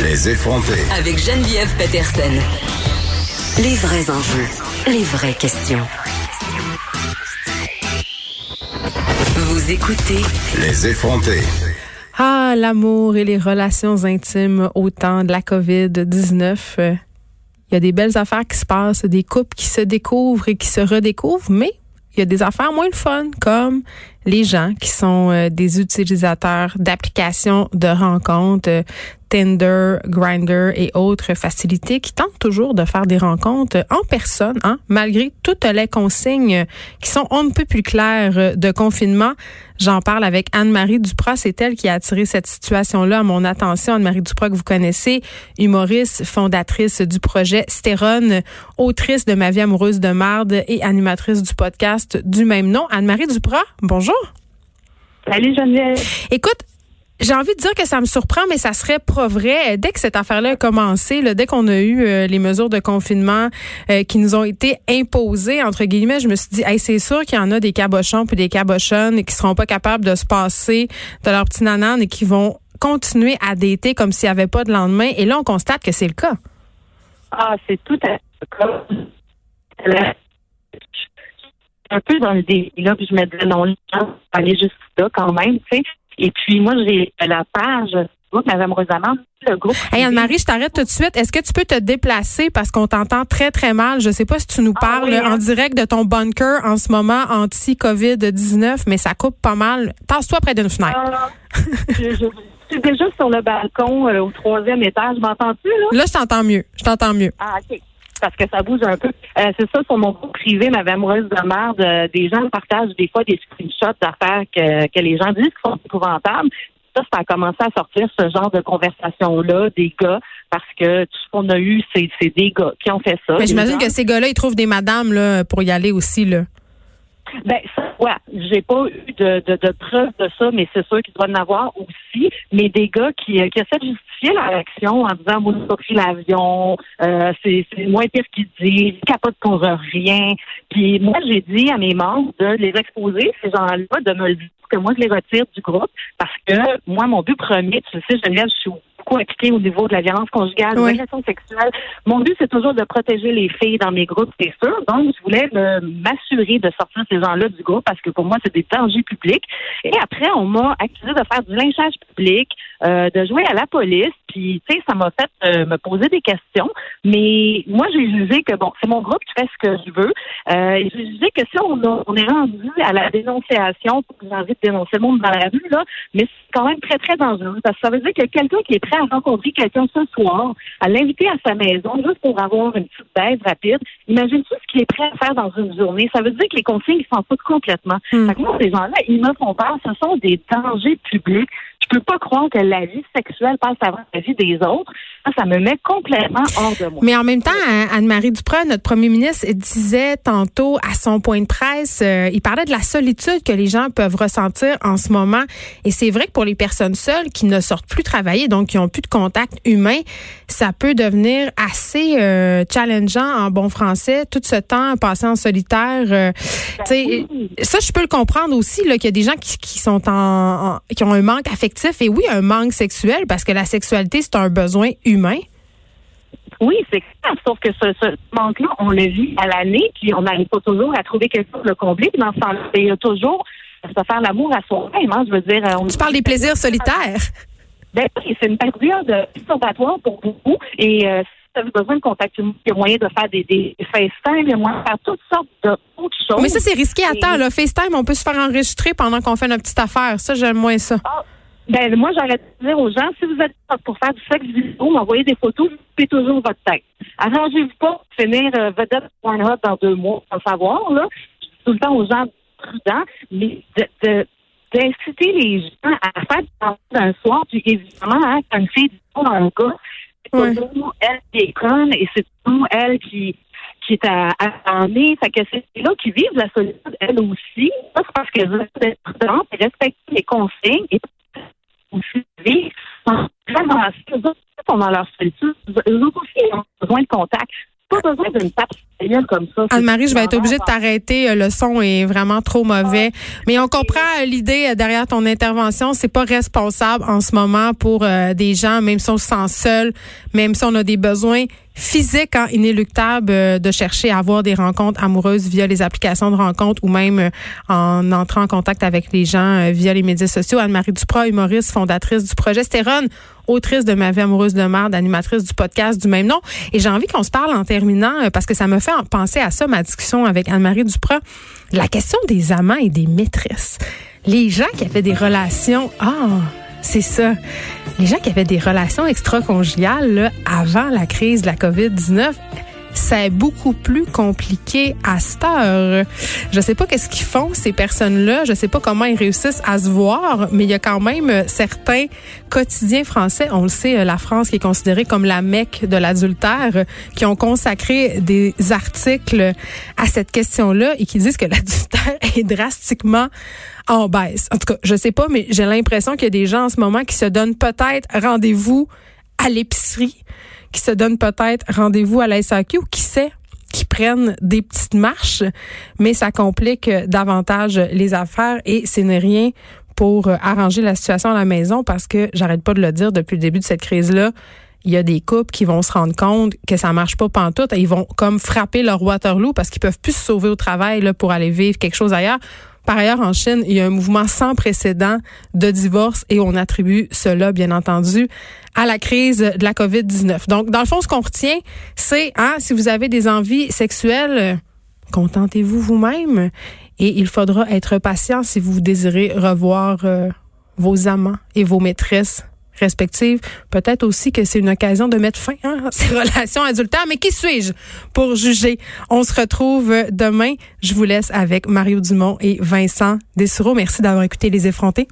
Les effronter. Avec Geneviève Peterson. Les vrais enjeux, les vraies questions. Vous écoutez Les effronter. Ah, l'amour et les relations intimes au temps de la COVID-19. Euh, Il y a des belles affaires qui se passent, des couples qui se découvrent et qui se redécouvrent, mais il y a des affaires moins le fun, comme les gens qui sont euh, des utilisateurs d'applications de rencontres, euh, Tinder, Grinder et autres facilités qui tentent toujours de faire des rencontres en personne, hein, malgré toutes les consignes qui sont on ne peut plus claires de confinement. J'en parle avec Anne-Marie Duprat. C'est elle qui a attiré cette situation-là à mon attention. Anne-Marie Duprat, que vous connaissez, humoriste, fondatrice du projet Stérone, autrice de Ma vie amoureuse de marde et animatrice du podcast du même nom. Anne-Marie Duprat, bonjour. Salut Geneviève. Écoute, j'ai envie de dire que ça me surprend, mais ça serait pas vrai. Dès que cette affaire-là a commencé, là, dès qu'on a eu euh, les mesures de confinement euh, qui nous ont été imposées, entre guillemets, je me suis dit, hey, c'est sûr qu'il y en a des cabochons puis des cabochonnes qui seront pas capables de se passer de leur petit nanan et qui vont continuer à dater comme s'il n'y avait pas de lendemain. Et là, on constate que c'est le cas. Ah, c'est tout à fait le un peu dans le délire, là, puis je me disais, non, vont aller juste là quand même, tu sais. Et puis, moi, j'ai la page Facebook, Madame Rosamond, le groupe. Hey Anne-Marie, je t'arrête tout de suite. Est-ce que tu peux te déplacer? Parce qu'on t'entend très, très mal? Je sais pas si tu nous Ah parles hein? en direct de ton bunker en ce moment anti-COVID-19, mais ça coupe pas mal. Tasse-toi près d'une fenêtre. Ah, je, je- je suis déjà sur le balcon euh, au troisième étage. M'entends-tu, là? Là, je t'entends mieux. Je t'entends mieux. Ah, OK. Parce que ça bouge un peu. Euh, c'est ça, sur mon groupe privé, ma amoureuse de merde, euh, des gens partagent des fois des screenshots d'affaires que, que les gens disent qui sont épouvantables. Ça, ça a commencé à sortir ce genre de conversation-là des gars parce que tout ce qu'on a eu, c'est, c'est des gars qui ont fait ça. Mais j'imagine gens- que ces gars-là, ils trouvent des madames là, pour y aller aussi. Là. Ben, ça, ouais, j'ai pas eu de, de, de preuves de ça, mais c'est sûr qu'il doit en avoir aussi. Mais des gars qui, euh, qui essaient de justifier leur action en disant, moi, j'ai pas pris l'avion, euh, c'est, moins pire qu'ils disent, ils capotent contre rien. Puis moi, j'ai dit à mes membres de les exposer, ces gens-là, de me le dire que moi, je les retire du groupe parce que moi, mon but premier, tu le sais, Geneviève, je suis beaucoup impliquée au niveau de la violence conjugale, Oui. de l'agression sexuelle. Mon but, c'est toujours de protéger les filles dans mes groupes, c'est sûr. Donc, je voulais m'assurer de sortir ces gens-là du groupe parce que pour moi, c'est des dangers publics. Et après, on m'a accusé de faire du lynchage public, euh, de jouer à la police. Puis, tu sais, ça m'a fait euh, me poser des questions. Mais moi, j'ai jugé que, bon, c'est mon groupe qui fait ce que je veux. Euh, j'ai jugé que si on, a- on est rendu à la dénonciation, j'ai envie de dénoncer le monde dans la rue, là, mais c'est quand même très, très dangereux. Parce que ça veut dire que quelqu'un qui est prêt à rencontrer quelqu'un ce soir, à l'inviter à sa maison, juste pour avoir une petite baisse rapide, imagine tout ce qu'il est prêt à faire dans une journée. Ça veut dire que les consignes ils s'en foutent complètement. Hmm. Fait que moi, ces gens-là, ils me font peur. Ce sont des dangers publics. Je peux pas croire que la vie sexuelle passe avant la vie des autres. Ça, me met complètement hors de moi. Mais en même temps, Anne- Anne-Marie Duprat, notre premier ministre, disait tantôt à son point de presse, euh, il parlait de la solitude que les gens peuvent ressentir en ce moment. Et c'est vrai que pour les personnes seules qui ne sortent plus travailler, donc qui ont plus de contact humain, ça peut devenir assez euh, challengeant en bon français, tout ce temps passé en solitaire. euh, sais, ça, je peux le comprendre aussi, là, qu'il y a des gens qui, qui sont en, en- qui ont un manque affectif et oui, un manque sexuel, parce que la sexualité, c'est un besoin humain. Oui, c'est clair. Sauf que ce, ce manque-là, on le vit à l'année, puis on n'arrive pas toujours à trouver quelque chose de le combler. Puis dans ce il y a toujours se faire l'amour à soi-même. Hein, je veux dire, on- Tu parles des plaisirs solitaires. Ben oui, c'est une période perturbatoire pour beaucoup. Et euh, si tu as besoin de contact humain, il y a moyen de faire des, des FaceTime, il y a moyen de faire toutes sortes d'autres choses. Mais ça, c'est risqué. Attends, là, FaceTime, on peut se faire enregistrer pendant qu'on fait notre petite affaire. Ça, j'aime moins ça. Ah, ben, moi, j'aurais de dire aux gens, si vous êtes pour faire du sexe vidéo, m'envoyer des photos, vous coupez toujours votre tête. Arrangez-vous pas pour finir euh, vedette Pornhub dans deux mois, sans savoir, là. Je dis tout le temps aux gens prudents, mais de, de- d'inciter les gens à faire du temps d'un soir, puis évidemment, hein, quand une fille dit à un gars, c'est Ouais. toujours elle qui est conne et c'est toujours elle qui qui est à, à emmener. Fait que c'est là qui vivent la solitude, elles aussi. C'est parce qu'elles veulent être prudentes et respecter les consignes et aussi vivre sans vraiment eux autres, ils sont dans leur solitude. Eux aussi ils ont besoin de contact. Pas besoin d'une tape comme ça. Anne-Marie, je vais être obligée de t'arrêter. Le son est vraiment trop mauvais. Mais on comprend l'idée derrière ton intervention. C'est pas responsable en ce moment pour des gens, même si on se sent seul, même si on a des besoins physique hein, inéluctable euh, de chercher à avoir des rencontres amoureuses via les applications de rencontres ou même euh, en entrant en contact avec les gens euh, via les médias sociaux. Anne-Marie Duprat, humoriste, fondatrice du projet Stérone, autrice de Ma vie amoureuse de merde, animatrice du podcast du même nom. Et j'ai envie qu'on se parle en terminant parce que ça me fait penser à ça, ma discussion avec Anne-Marie Duprat. La question des amants et des maîtresses. Les gens qui avaient des relations, ah, c'est ça. Les gens qui avaient des relations extra-conjugales avant la crise de la COVID-19, c'est beaucoup plus compliqué à cette heure. Je sais pas qu'est-ce qu'ils font ces personnes-là, je sais pas comment ils réussissent à se voir, mais il y a quand même certains quotidiens français, on le sait, la France qui est considérée comme la Mecque de l'adultère, qui ont consacré des articles à cette question-là et qui disent que l'adultère est drastiquement en baisse. En tout cas, je sais pas, mais j'ai l'impression qu'il y a des gens en ce moment qui se donnent peut-être rendez-vous à l'épicerie, qui se donnent peut-être rendez-vous à la SAQ qui sait qui prennent des petites marches, mais ça complique davantage les affaires et ce n'est rien pour arranger la situation à la maison parce que j'arrête pas de le dire depuis le début de cette crise-là. Il y a des couples qui vont se rendre compte que ça marche pas pantoute et ils vont comme frapper leur Waterloo parce qu'ils peuvent plus se sauver au travail là, pour aller vivre quelque chose ailleurs. Par ailleurs, en Chine, il y a un mouvement sans précédent de divorce et on attribue cela, bien entendu, à la crise de la COVID-19. Donc, dans le fond, ce qu'on retient, c'est, hein, si vous avez des envies sexuelles, contentez-vous vous-même et il faudra être patient si vous désirez revoir euh, vos amants et vos maîtresses respectives. Peut-être aussi que c'est une occasion de mettre fin hein, à ces relations adultères. Mais qui suis-je pour juger? On se retrouve demain. Je vous laisse avec Mario Dumont et Vincent Dessureau. Merci d'avoir écouté Les Effrontés.